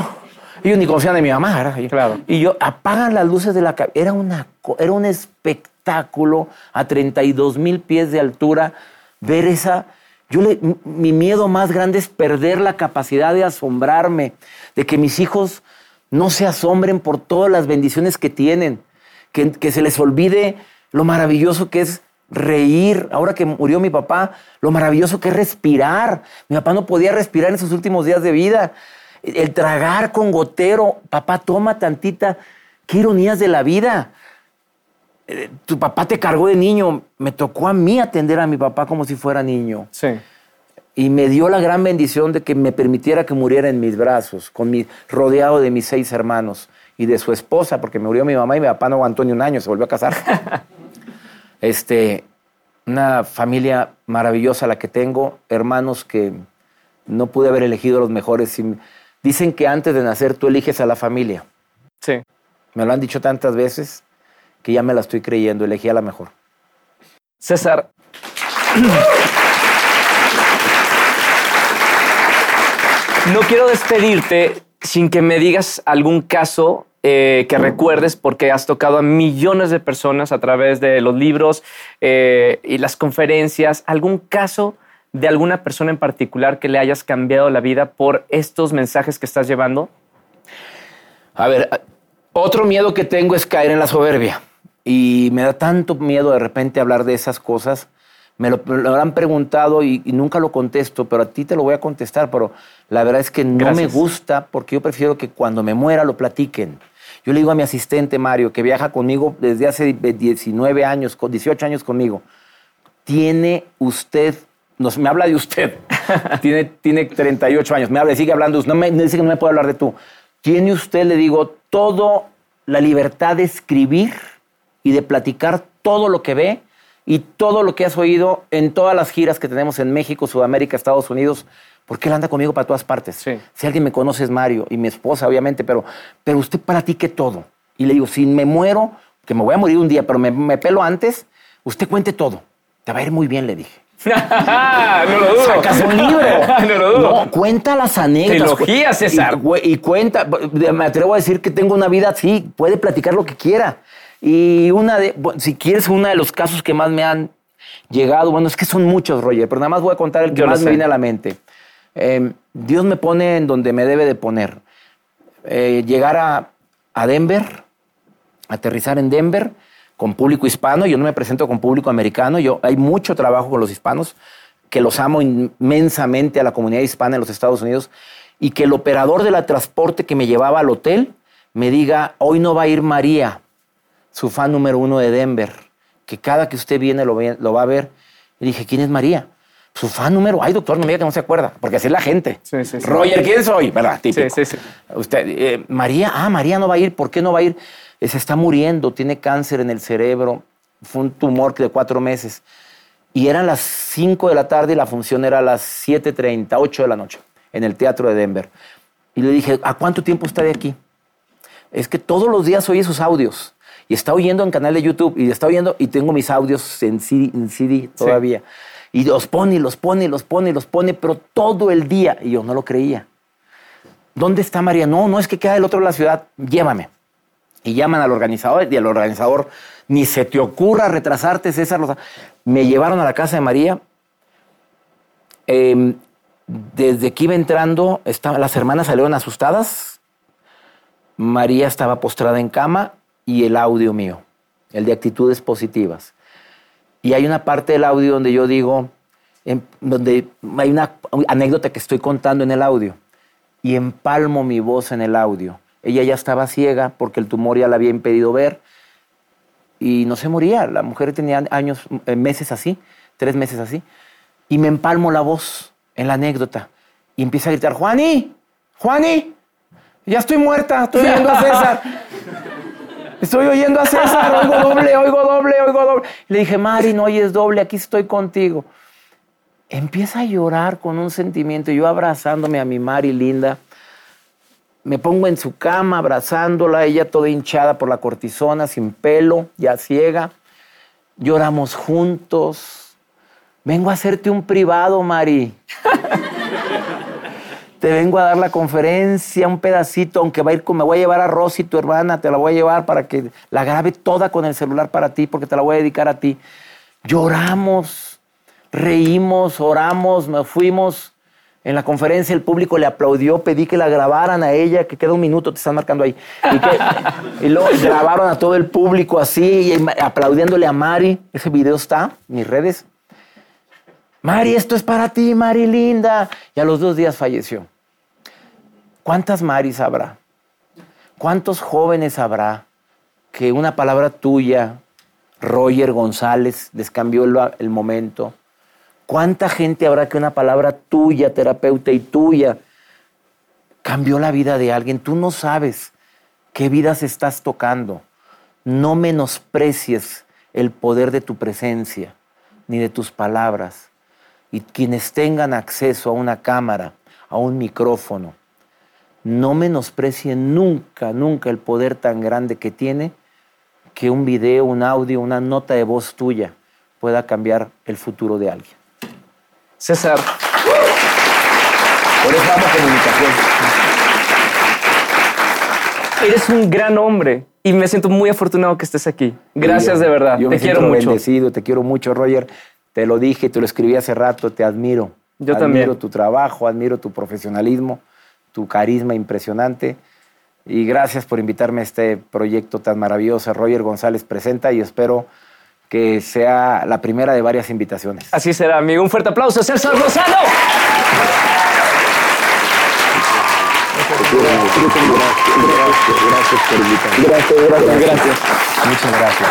Ellos ni confían en mi mamá, ¿verdad? Y- Claro. Y yo, apagan las luces de la. Era, una, era un espectáculo a 32 mil pies de altura. Ver esa. Yo le- mi miedo más grande es perder la capacidad de asombrarme, de que mis hijos no se asombren por todas las bendiciones que tienen, que, que se les olvide lo maravilloso que es reír. Ahora que murió mi papá, lo maravilloso que es respirar. Mi papá no podía respirar en sus últimos días de vida. El tragar con gotero. Papá, toma tantita. Qué ironías de la vida. Eh, tu papá te cargó de niño. Me tocó a mí atender a mi papá como si fuera niño. Sí. Y me dio la gran bendición de que me permitiera que muriera en mis brazos, con mi, rodeado de mis seis hermanos y de su esposa, porque me murió mi mamá y mi papá no aguantó ni un año, se volvió a casar. este, una familia maravillosa la que tengo, hermanos que no pude haber elegido los mejores. Dicen que antes de nacer tú eliges a la familia. Sí. Me lo han dicho tantas veces que ya me la estoy creyendo, elegí a la mejor. César. No quiero despedirte sin que me digas algún caso eh, que recuerdes porque has tocado a millones de personas a través de los libros eh, y las conferencias. ¿Algún caso de alguna persona en particular que le hayas cambiado la vida por estos mensajes que estás llevando? A ver, otro miedo que tengo es caer en la soberbia. Y me da tanto miedo de repente hablar de esas cosas me lo, han preguntado y, nunca lo contesto, pero a ti te lo voy a contestar, pero la verdad es que no me gusta porque yo prefiero que cuando me muera lo platiquen. Yo le digo a mi asistente Mario, que viaja conmigo desde hace 19 años, 18 años conmigo, tiene usted, nos, me habla de usted, tiene, tiene 38 años, me habla, sigue hablando, no me, dice que no me puede hablar de tú. Tiene usted, le digo, toda la libertad de escribir y de platicar todo lo que ve y todo lo que has oído en todas las giras que tenemos en México, Sudamérica, Estados Unidos, porque él anda conmigo para todas partes. Si alguien me conoce es Mario y mi esposa, obviamente, pero, pero usted platique todo. Y le digo, si me muero, que me voy a morir un día, pero me, pelo antes, usted cuente todo. Te va a ir muy bien, le dije. no lo dudo. Sacas un libro. no lo dudo. No, cuenta las anécdotas. Trilogía, César. Y, y, cuenta, me atrevo a decir que tengo una vida así, puede platicar lo que quiera. Y una de, si quieres, uno de los casos que más me han llegado, bueno, es que son muchos, Roger, pero nada más voy a contar el que más me viene a la mente. Em, Dios me pone en donde me debe de poner. Eh, llegar a, a, Denver, aterrizar en Denver con público hispano, yo no me presento con público americano, yo, hay mucho trabajo con los hispanos, que los amo inmensamente a la comunidad hispana en los Estados Unidos, y que el operador de la transporte que me llevaba al hotel me diga, hoy no va a ir María, su fan número uno de Denver, que cada que usted viene lo, va a ver. Y dije, ¿quién es María? Su fan número, ay doctor, no me diga que no se acuerda, porque así es la gente. Sí, sí, Roger, ¿quién soy? ¿Verdad? Típico. Sí, sí, Usted, eh, María, ah, María no va a ir, ¿por qué no va a ir? Eh, se está muriendo, tiene cáncer en el cerebro, fue un tumor de cuatro meses. Y eran las 5 de la tarde y la función era a las 7.30, 8 de la noche, en el teatro de Denver. Y le dije, ¿a cuánto tiempo está de aquí? Es que todos los días oye sus audios y está oyendo en canal de YouTube y está oyendo y tengo mis audios en CD, todavía. Y los pone, los pone, los pone, los pone, pero todo el día. Y yo no lo creía. ¿Dónde está María? No, no es que queda del otro lado de la ciudad. Llévame. Y llaman al organizador y el organizador, ni se te ocurra retrasarte, César. Me llevaron a la casa de María. Em, desde que iba entrando, las hermanas salieron asustadas. María estaba postrada en cama y el audio mío, el de actitudes positivas. Y hay una parte del audio donde yo digo, donde hay una anécdota que estoy contando en el audio y empalmo mi voz en el audio. Ella ya estaba ciega porque el tumor ya la había impedido ver y no se moría. La mujer tenía años, eh, meses así, tres meses así. Y me empalmo la voz en la anécdota y empieza a gritar, Juani, Juani, ya estoy muerta, estoy viendo a César. Estoy oyendo a César, oigo doble, oigo doble, oigo doble. Le dije, Mari, no oyes doble, aquí estoy contigo. Empieza a llorar con un sentimiento, yo abrazándome a mi Mari linda. Me pongo en su cama abrazándola, ella toda hinchada por la cortisona, sin pelo, ya ciega. Lloramos juntos. Vengo a hacerte un privado, Mari te vengo a dar la conferencia, un pedacito, aunque va a ir con, me voy a llevar a Rosy, tu hermana, te la voy a llevar para que la grabe toda con el celular para ti, porque te la voy a dedicar a ti. Lloramos, reímos, oramos, nos fuimos. En la conferencia el público le aplaudió, pedí que la grabaran a ella, que queda un minuto, te están marcando ahí. Y, que- luego grabaron a todo el público así, aplaudiéndole a Mari. Ese video está en mis redes. Mari, esto es para ti, Mari linda. Y a los dos días falleció. ¿Cuántas Maris habrá? ¿Cuántos jóvenes habrá que una palabra tuya, Roger González, les cambió el momento? ¿Cuánta gente habrá que una palabra tuya, terapeuta y tuya, cambió la vida de alguien? Tú no sabes qué vidas estás tocando. No menosprecies el poder de tu presencia ni de tus palabras. Y quienes tengan acceso a una cámara, a un micrófono, no menosprecien nunca, nunca el poder tan grande que tiene que un video, un audio, una nota de voz tuya pueda cambiar el futuro de alguien. César, Por eso amo comunicación. eres un gran hombre y me siento muy afortunado que estés aquí. Gracias de verdad. Yo te me quiero siento mucho. bendecido, te quiero mucho, Roger. Te lo dije, te lo escribí hace rato, te admiro. Yo admiro también. tu trabajo, admiro tu profesionalismo, tu carisma impresionante. Y gracias por invitarme a este proyecto tan maravilloso. Roger González presenta y espero que sea la primera de varias invitaciones. Así será, amigo. Un fuerte aplauso, César Lozano. Gracias por invitarme. Gracias, gracias, gracias. Muchas gracias.